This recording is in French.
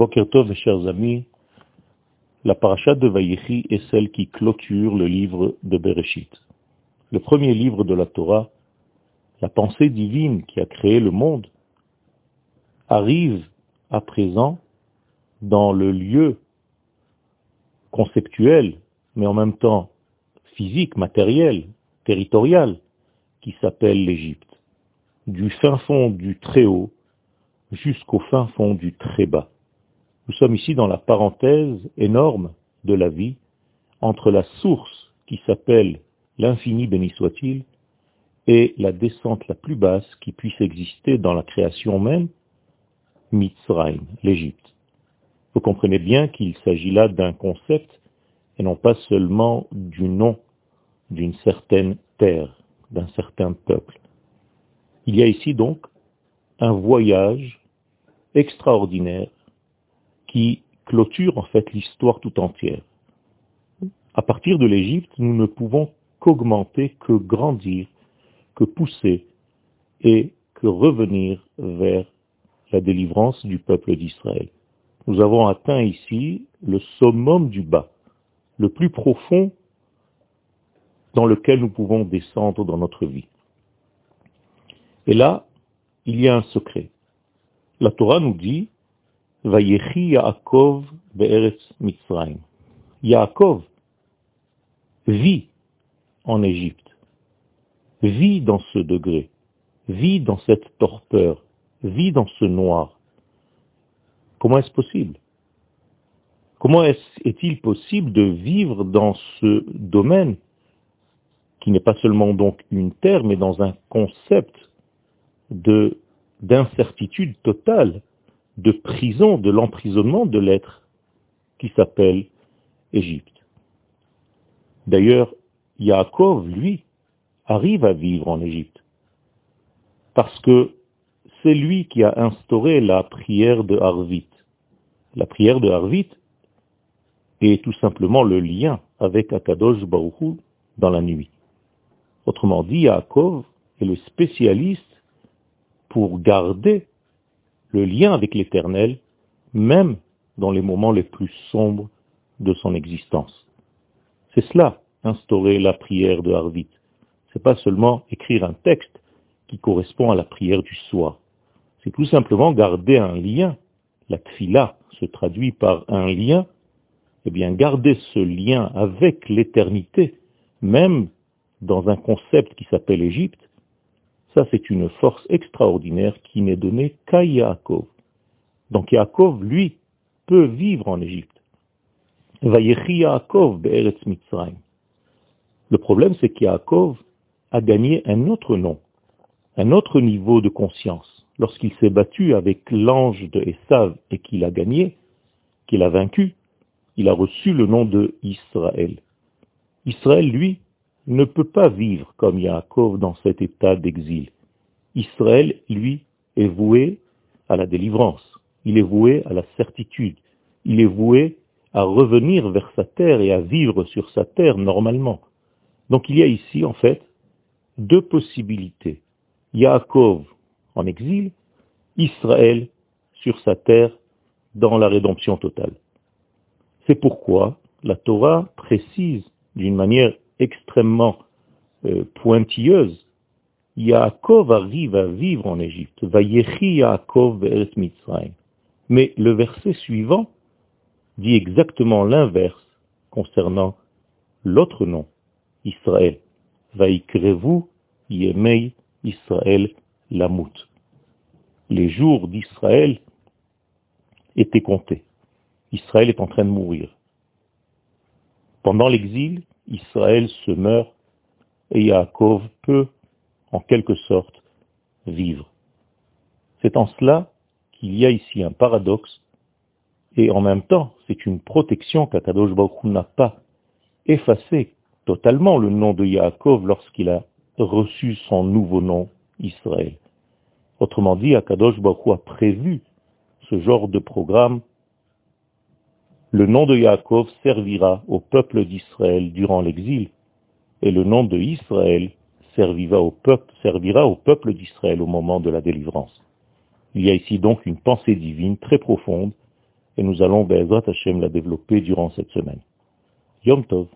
Bokertov, mes chers amis, la paracha de Vayechi est celle qui clôture le livre de Bereshit. Le premier livre de la Torah, la pensée divine qui a créé le monde, arrive à présent dans le lieu conceptuel, mais en même temps physique, matériel, territorial, qui s'appelle l'Égypte, du fin fond du très haut jusqu'au fin fond du très bas. Nous sommes ici dans la parenthèse énorme de la vie entre la source qui s'appelle l'infini béni soit-il et la descente la plus basse qui puisse exister dans la création même, Mitzrayim, l'Égypte. Vous comprenez bien qu'il s'agit là d'un concept et non pas seulement du nom d'une certaine terre, d'un certain peuple. Il y a ici donc un voyage extraordinaire qui clôture en fait l'histoire tout entière. À partir de l'Égypte, nous ne pouvons qu'augmenter, que grandir, que pousser et que revenir vers la délivrance du peuple d'Israël. Nous avons atteint ici le summum du bas, le plus profond dans lequel nous pouvons descendre dans notre vie. Et là, il y a un secret. La Torah nous dit Vayechi Yaakov be'eretz Mitzrayim. Yaakov vit en Égypte, vit dans ce degré, vit dans cette torpeur, vit dans ce noir. Comment est-ce possible? Comment est-il possible de vivre dans ce domaine qui n'est pas seulement donc une terre, mais dans un concept de d'incertitude totale? De prison, de l'emprisonnement de l'être qui s'appelle Égypte. D'ailleurs, Yaakov, lui, arrive à vivre en Égypte. Parce que c'est lui qui a instauré la prière de Harvit. La prière de Harvit est tout simplement le lien avec Akadosh Baruch dans la nuit. Autrement dit, Yaakov est le spécialiste pour garder le lien avec l'éternel, même dans les moments les plus sombres de son existence. C'est cela, instaurer la prière de Harvit. C'est pas seulement écrire un texte qui correspond à la prière du soir. C'est tout simplement garder un lien. La tfila se traduit par un lien. Eh bien, garder ce lien avec l'éternité, même dans un concept qui s'appelle Égypte, ça, c'est une force extraordinaire qui n'est donnée qu'à Yaakov. Donc Yaakov, lui, peut vivre en Égypte. Yaakov Le problème, c'est qu'Yaakov a gagné un autre nom, un autre niveau de conscience. Lorsqu'il s'est battu avec l'ange de Esav et qu'il a gagné, qu'il a vaincu, il a reçu le nom de Israël. Israël, lui, ne peut pas vivre comme Yaakov dans cet état d'exil. Israël, lui, est voué à la délivrance, il est voué à la certitude, il est voué à revenir vers sa terre et à vivre sur sa terre normalement. Donc il y a ici, en fait, deux possibilités. Yaakov en exil, Israël sur sa terre dans la rédemption totale. C'est pourquoi la Torah précise d'une manière extrêmement euh, pointilleuse, Yaakov arrive à vivre en Égypte. Mais le verset suivant dit exactement l'inverse concernant l'autre nom, Israël. Vaikrevu Yemei Israël Lamut. Les jours d'Israël étaient comptés. Israël est en train de mourir. Pendant l'exil, Israël se meurt et Yaakov peut, en quelque sorte, vivre. C'est en cela qu'il y a ici un paradoxe, et en même temps, c'est une protection qu'Akadosh Baruch n'a pas effacé totalement le nom de Yaakov lorsqu'il a reçu son nouveau nom, Israël. Autrement dit, Akadosh Baruch a prévu ce genre de programme le nom de Yaakov servira au peuple d'Israël durant l'exil, et le nom de Israël servira au peuple, d'Israël au moment de la délivrance. Il y a ici donc une pensée divine très profonde, et nous allons, Be'ezrat Hashem, la développer durant cette semaine. Yom Tov.